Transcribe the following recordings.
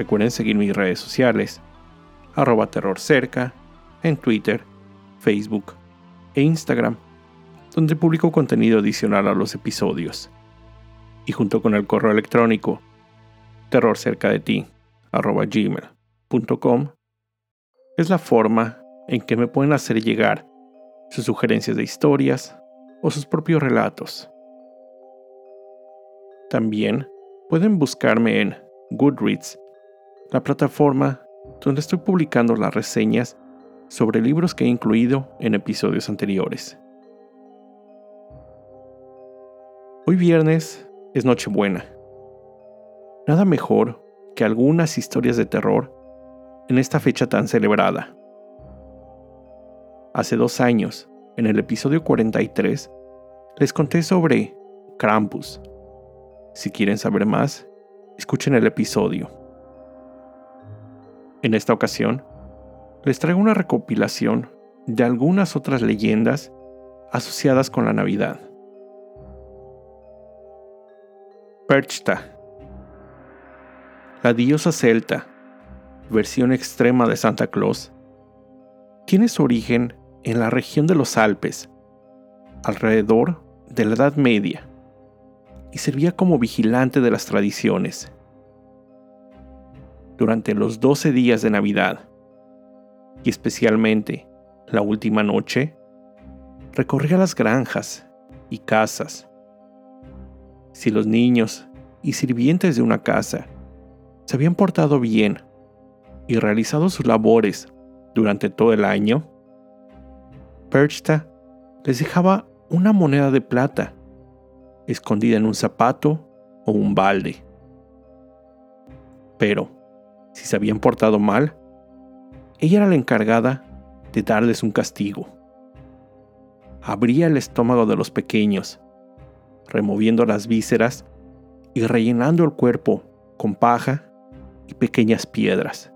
Recuerden seguir mis redes sociales, arroba terrorcerca, en Twitter, Facebook e Instagram, donde publico contenido adicional a los episodios. Y junto con el correo electrónico terrorcercadeti, arroba gmail.com, es la forma en que me pueden hacer llegar sus sugerencias de historias o sus propios relatos. También pueden buscarme en Goodreads, la plataforma donde estoy publicando las reseñas sobre libros que he incluido en episodios anteriores. Hoy viernes es Nochebuena. Nada mejor que algunas historias de terror en esta fecha tan celebrada. Hace dos años, en el episodio 43, les conté sobre Krampus. Si quieren saber más, escuchen el episodio. En esta ocasión, les traigo una recopilación de algunas otras leyendas asociadas con la Navidad. Perchta, la diosa celta, versión extrema de Santa Claus, tiene su origen en la región de los Alpes, alrededor de la Edad Media, y servía como vigilante de las tradiciones. Durante los 12 días de Navidad, y especialmente la última noche, recorría las granjas y casas. Si los niños y sirvientes de una casa se habían portado bien y realizado sus labores durante todo el año, Perchta les dejaba una moneda de plata escondida en un zapato o un balde. Pero, si se habían portado mal, ella era la encargada de darles un castigo. Abría el estómago de los pequeños, removiendo las vísceras y rellenando el cuerpo con paja y pequeñas piedras.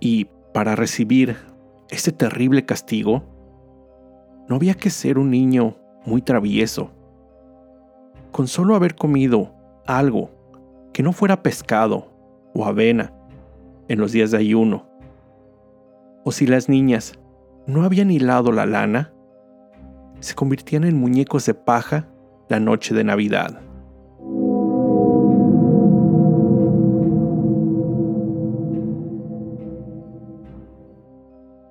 Y para recibir este terrible castigo, no había que ser un niño muy travieso. Con solo haber comido algo que no fuera pescado o avena en los días de ayuno, o si las niñas no habían hilado la lana, se convirtían en muñecos de paja la noche de Navidad.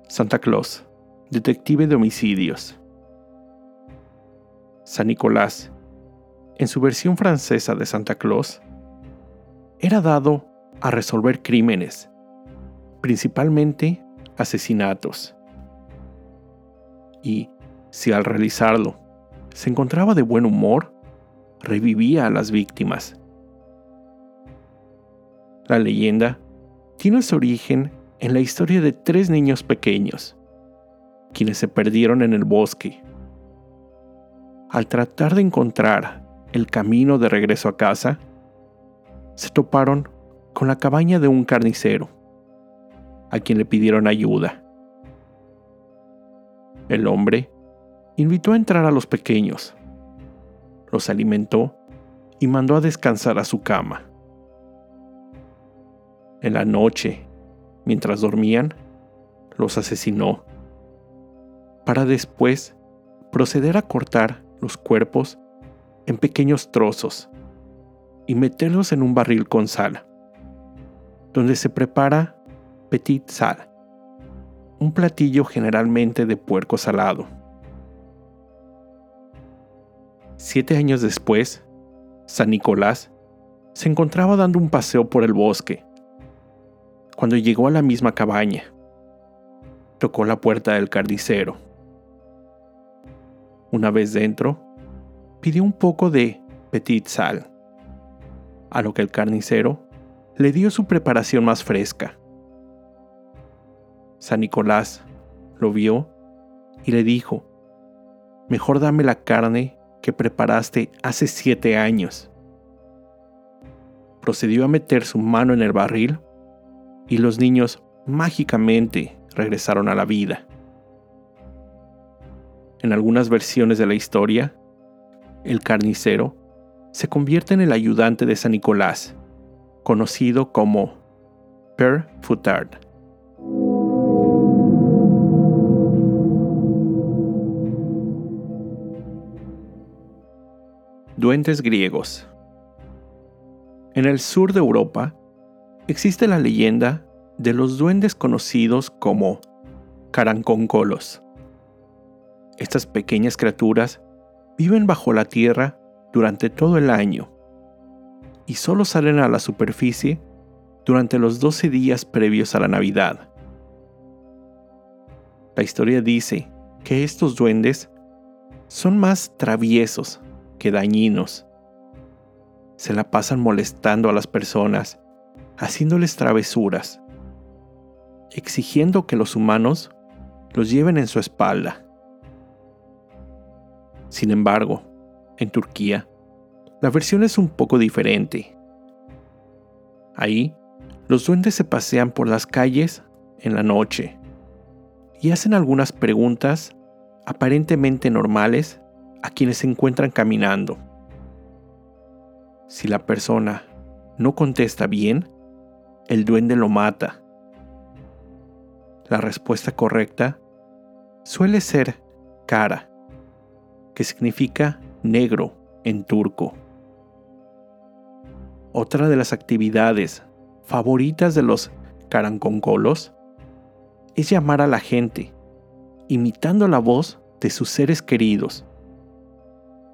Santa Claus, detective de homicidios. San Nicolás, en su versión francesa de Santa Claus, era dado a resolver crímenes, principalmente asesinatos. Y si al realizarlo se encontraba de buen humor, revivía a las víctimas. La leyenda tiene su origen en la historia de tres niños pequeños, quienes se perdieron en el bosque. Al tratar de encontrar el camino de regreso a casa, se toparon con la cabaña de un carnicero, a quien le pidieron ayuda. El hombre invitó a entrar a los pequeños, los alimentó y mandó a descansar a su cama. En la noche, mientras dormían, los asesinó, para después proceder a cortar los cuerpos en pequeños trozos y meterlos en un barril con sal, donde se prepara petit sal, un platillo generalmente de puerco salado. Siete años después, San Nicolás se encontraba dando un paseo por el bosque cuando llegó a la misma cabaña. Tocó la puerta del carnicero. Una vez dentro, pidió un poco de petit sal A lo que el carnicero le dio su preparación más fresca. San Nicolás lo vio y le dijo, mejor dame la carne que preparaste hace siete años. Procedió a meter su mano en el barril y los niños mágicamente regresaron a la vida. En algunas versiones de la historia, el carnicero se convierte en el ayudante de San Nicolás, conocido como Per Futard. Duendes griegos. En el sur de Europa existe la leyenda de los duendes conocidos como caranconcolos. Estas pequeñas criaturas viven bajo la tierra durante todo el año y solo salen a la superficie durante los 12 días previos a la Navidad. La historia dice que estos duendes son más traviesos que dañinos. Se la pasan molestando a las personas, haciéndoles travesuras, exigiendo que los humanos los lleven en su espalda. Sin embargo, en Turquía, la versión es un poco diferente. Ahí, los duendes se pasean por las calles en la noche y hacen algunas preguntas aparentemente normales a quienes se encuentran caminando. Si la persona no contesta bien, el duende lo mata. La respuesta correcta suele ser cara, que significa negro en turco. Otra de las actividades favoritas de los caranconcolos es llamar a la gente, imitando la voz de sus seres queridos,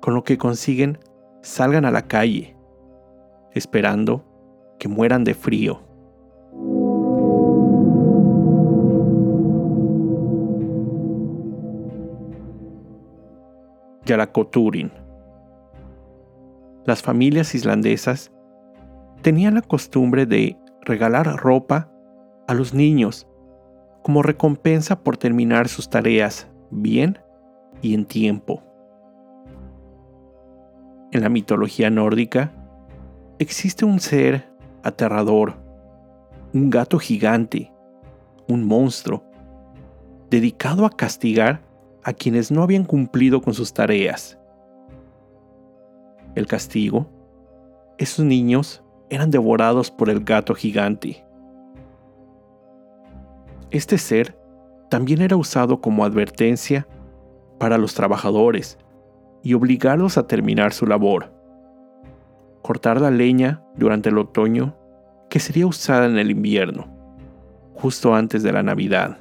con lo que consiguen salgan a la calle, esperando que mueran de frío. Yalakoturin. Las familias islandesas tenían la costumbre de regalar ropa a los niños como recompensa por terminar sus tareas bien y en tiempo. En la mitología nórdica existe un ser aterrador, un gato gigante, un monstruo, dedicado a castigar a quienes no habían cumplido con sus tareas. El castigo, esos niños eran devorados por el gato gigante. Este ser también era usado como advertencia para los trabajadores y obligarlos a terminar su labor. Cortar la leña durante el otoño que sería usada en el invierno, justo antes de la Navidad.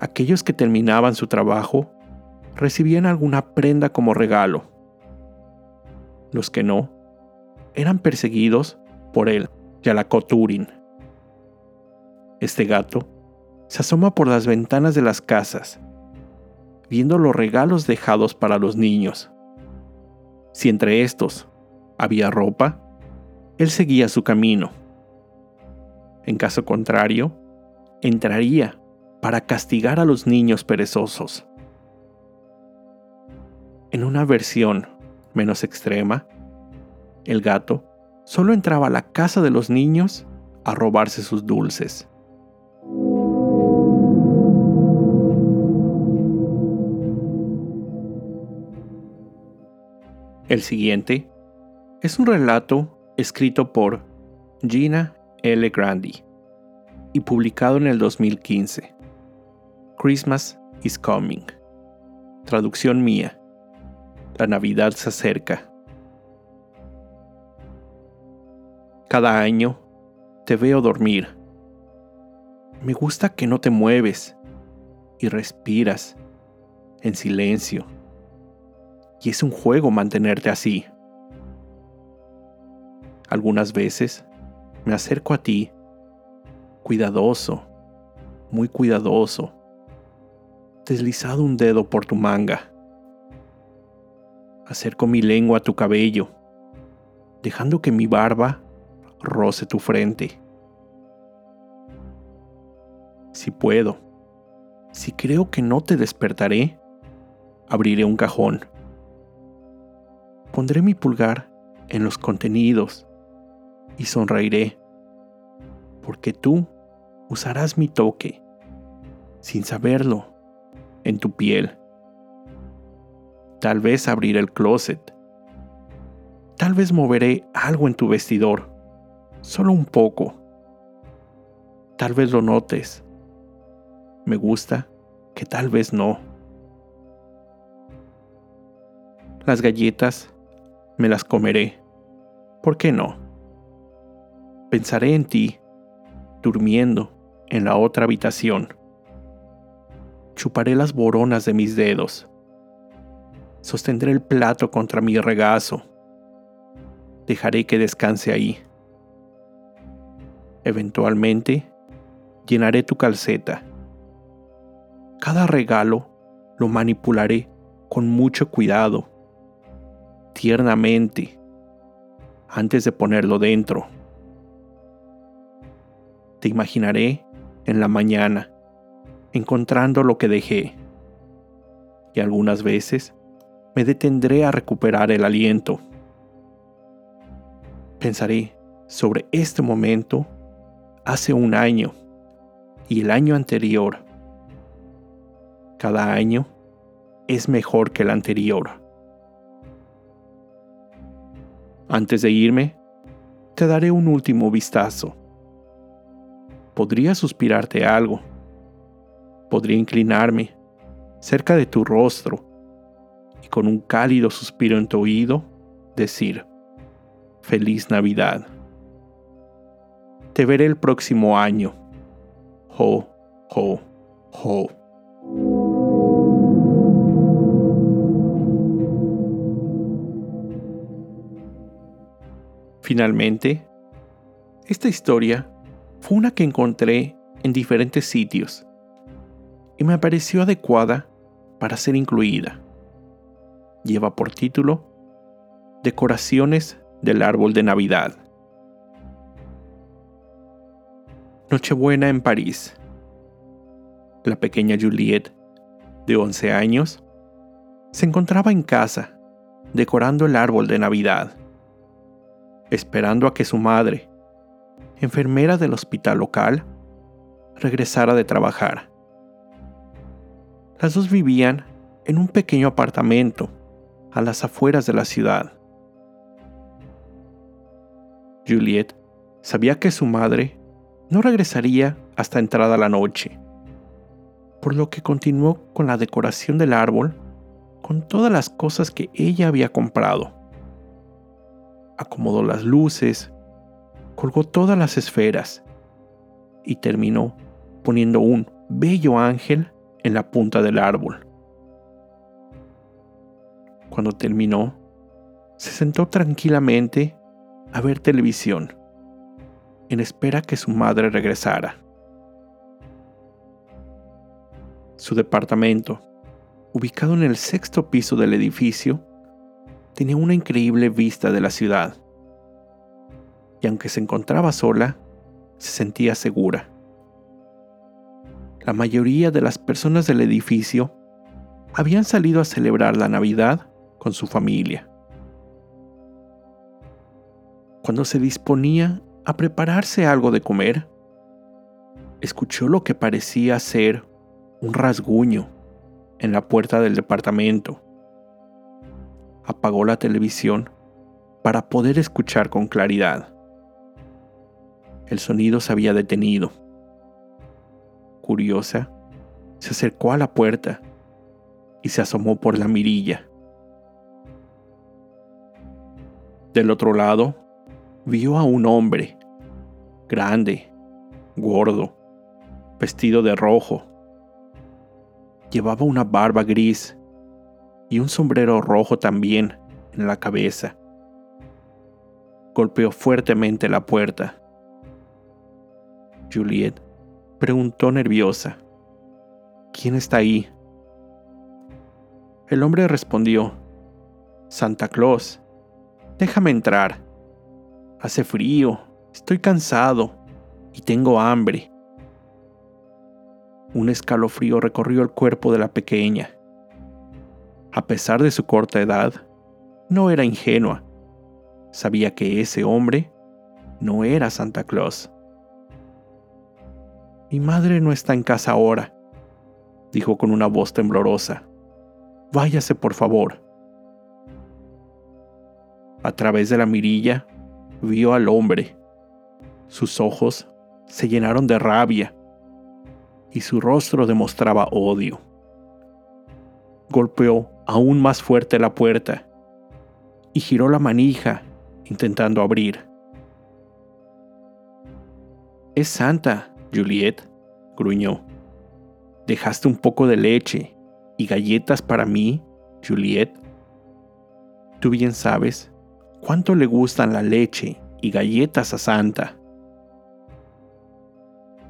Aquellos que terminaban su trabajo recibían alguna prenda como regalo. Los que no, eran perseguidos por él, Yalakoturin. Este gato se asoma por las ventanas de las casas, viendo los regalos dejados para los niños. Si entre estos había ropa, él seguía su camino. En caso contrario, entraría para castigar a los niños perezosos. En una versión menos extrema, el gato solo entraba a la casa de los niños a robarse sus dulces. El siguiente es un relato escrito por Gina L. Grandi y publicado en el 2015. Christmas is coming. Traducción mía. La Navidad se acerca. Cada año te veo dormir. Me gusta que no te mueves y respiras en silencio. Y es un juego mantenerte así. Algunas veces me acerco a ti, cuidadoso, muy cuidadoso, deslizado un dedo por tu manga. Acerco mi lengua a tu cabello dejando que mi barba roce tu frente. Si puedo, si creo que no te despertaré, abriré un cajón. Pondré mi pulgar en los contenidos y sonreiré, porque tú usarás mi toque, sin saberlo, en tu piel. Tal vez abriré el closet. Tal vez moveré algo en tu vestidor, solo un poco. Tal vez lo notes. Me gusta que tal vez no. Las galletas me las comeré. ¿Por qué no? Pensaré en ti, durmiendo en la otra habitación. Chuparé las boronas de mis dedos. Sostendré el plato contra mi regazo. Dejaré que descanse ahí. Eventualmente, llenaré tu calceta. Cada regalo lo manipularé con mucho cuidado tiernamente antes de ponerlo dentro. Te imaginaré en la mañana encontrando lo que dejé y algunas veces me detendré a recuperar el aliento. Pensaré sobre este momento hace un año y el año anterior. Cada año es mejor que el anterior. Antes de irme, te daré un último vistazo. Podría suspirarte algo. Podría inclinarme cerca de tu rostro y con un cálido suspiro en tu oído decir, Feliz Navidad. Te veré el próximo año. Ho, ho, ho. Finalmente, esta historia fue una que encontré en diferentes sitios y me pareció adecuada para ser incluida. Lleva por título Decoraciones del árbol de Navidad. Nochebuena en París. La pequeña Juliette, de 11 años, se encontraba en casa decorando el árbol de Navidad esperando a que su madre, enfermera del hospital local, regresara de trabajar. Las dos vivían en un pequeño apartamento a las afueras de la ciudad. Juliet sabía que su madre no regresaría hasta entrada la noche, por lo que continuó con la decoración del árbol con todas las cosas que ella había comprado acomodó las luces, colgó todas las esferas y terminó poniendo un bello ángel en la punta del árbol. Cuando terminó, se sentó tranquilamente a ver televisión, en espera que su madre regresara. Su departamento, ubicado en el sexto piso del edificio, tenía una increíble vista de la ciudad. Y aunque se encontraba sola, se sentía segura. La mayoría de las personas del edificio habían salido a celebrar la Navidad con su familia. Cuando se disponía a prepararse algo de comer, escuchó lo que parecía ser un rasguño en la puerta del departamento apagó la televisión para poder escuchar con claridad. El sonido se había detenido. Curiosa, se acercó a la puerta y se asomó por la mirilla. Del otro lado, vio a un hombre, grande, gordo, vestido de rojo. Llevaba una barba gris y un sombrero rojo también en la cabeza. Golpeó fuertemente la puerta. Juliet preguntó nerviosa, ¿quién está ahí? El hombre respondió, Santa Claus, déjame entrar, Hace frío, estoy cansado y tengo hambre. Un escalofrío recorrió el cuerpo de la pequeña. A pesar de su corta edad, no era ingenua. Sabía que ese hombre no era Santa Claus. Mi madre no está en casa ahora, dijo con una voz temblorosa. Váyase, por favor. A través de la mirilla vio al hombre. Sus ojos se llenaron de rabia y su rostro demostraba odio. Golpeó aún más fuerte la puerta y giró la manija intentando abrir. Es Santa, Juliet, gruñó. ¿Dejaste un poco de leche y galletas para mí, Juliet? Tú bien sabes cuánto le gustan la leche y galletas a Santa.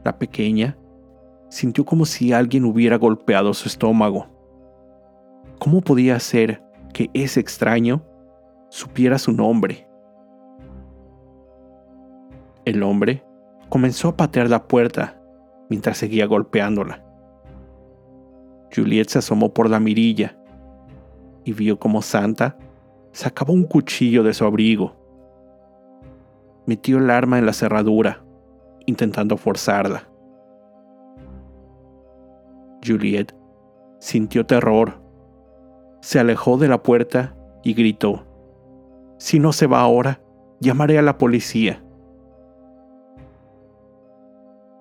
La pequeña sintió como si alguien hubiera golpeado su estómago. ¿Cómo podía ser que ese extraño supiera su nombre? El hombre comenzó a patear la puerta mientras seguía golpeándola. Juliet se asomó por la mirilla y vio como Santa sacaba un cuchillo de su abrigo. Metió el arma en la cerradura, intentando forzarla. Juliet sintió terror. Se alejó de la puerta y gritó, Si no se va ahora, llamaré a la policía.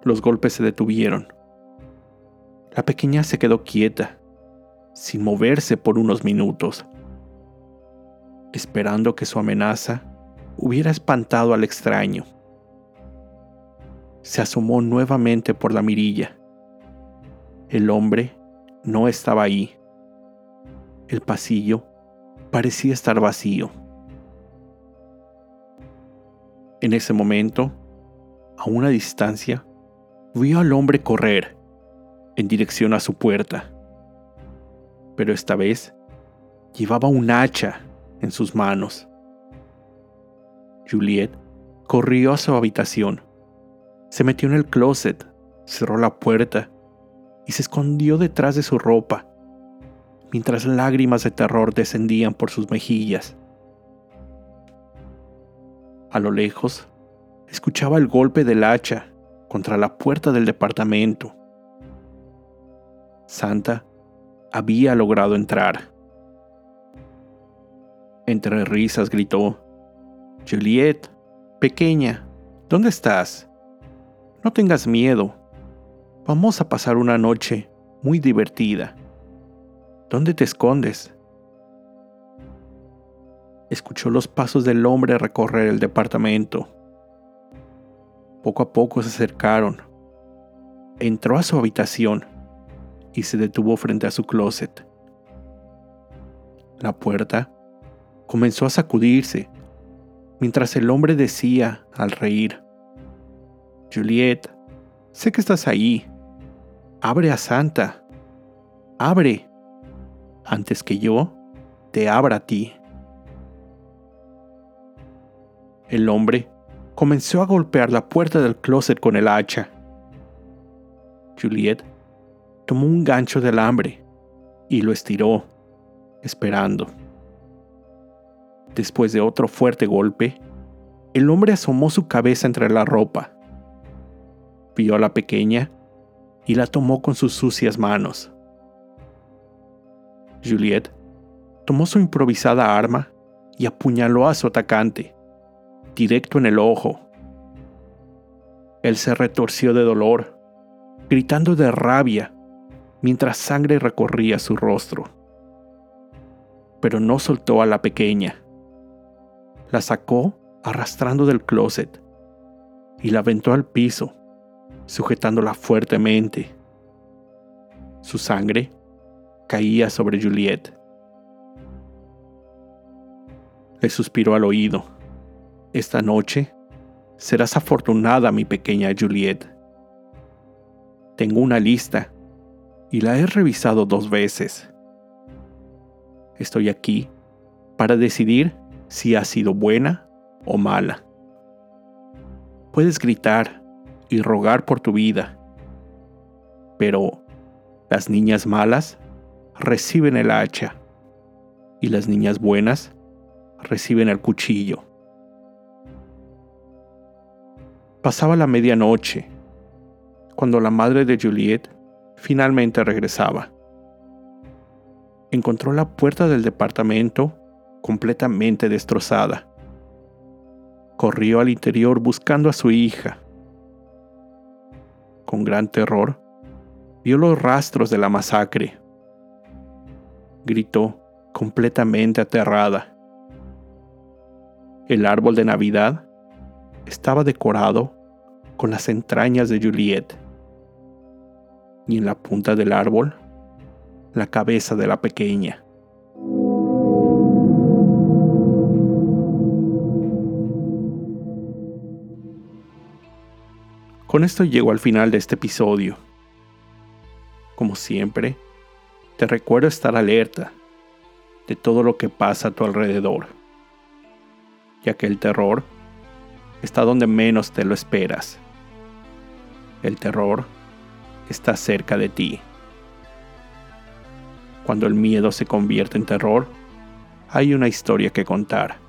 Los golpes se detuvieron. La pequeña se quedó quieta, sin moverse por unos minutos, esperando que su amenaza hubiera espantado al extraño. Se asomó nuevamente por la mirilla el hombre no estaba ahí. El pasillo parecía estar vacío. En ese momento, a una distancia, vio al hombre correr en dirección a su puerta. Pero esta vez llevaba un hacha en sus manos. Juliet corrió a su habitación, se metió en el closet, cerró la puerta y se escondió detrás de su ropa, mientras lágrimas de terror descendían por sus mejillas. A lo lejos, escuchaba el golpe del hacha contra la puerta del departamento. Santa había logrado entrar. Entre risas gritó, Juliet, pequeña, ¿dónde estás? No tengas miedo, Vamos a pasar una noche muy divertida. ¿Dónde te escondes? Escuchó los pasos del hombre recorrer el departamento. Poco a poco se acercaron. Entró a su habitación y se detuvo frente a su closet. La puerta comenzó a sacudirse mientras el hombre decía al reír, Juliet, sé que estás ahí. Abre a Santa. Abre. Antes que yo te abra a ti. El hombre comenzó a golpear la puerta del closet con el hacha. Juliet tomó un gancho de alambre y lo estiró, esperando. Después de otro fuerte golpe, el hombre asomó su cabeza entre la ropa. Vio a la pequeña y la tomó con sus sucias manos. Juliet tomó su improvisada arma y apuñaló a su atacante, directo en el ojo. Él se retorció de dolor, gritando de rabia, mientras sangre recorría su rostro. Pero no soltó a la pequeña. La sacó arrastrando del closet y la aventó al piso sujetándola fuertemente. Su sangre caía sobre Juliet. Le suspiró al oído. Esta noche serás afortunada, mi pequeña Juliet. Tengo una lista y la he revisado dos veces. Estoy aquí para decidir si ha sido buena o mala. Puedes gritar y rogar por tu vida, pero las niñas malas reciben el hacha y las niñas buenas reciben el cuchillo. Pasaba la medianoche cuando la madre de Juliet finalmente regresaba. Encontró la puerta del departamento completamente destrozada. Corrió al interior buscando a su hija. Con gran terror, vio los rastros de la masacre. Gritó completamente aterrada. El árbol de Navidad estaba decorado con las entrañas de Juliet y en la punta del árbol la cabeza de la pequeña. Con esto llego al final de este episodio. Como siempre, te recuerdo estar alerta de todo lo que pasa a tu alrededor, ya que el terror está donde menos te lo esperas. El terror está cerca de ti. Cuando el miedo se convierte en terror, hay una historia que contar.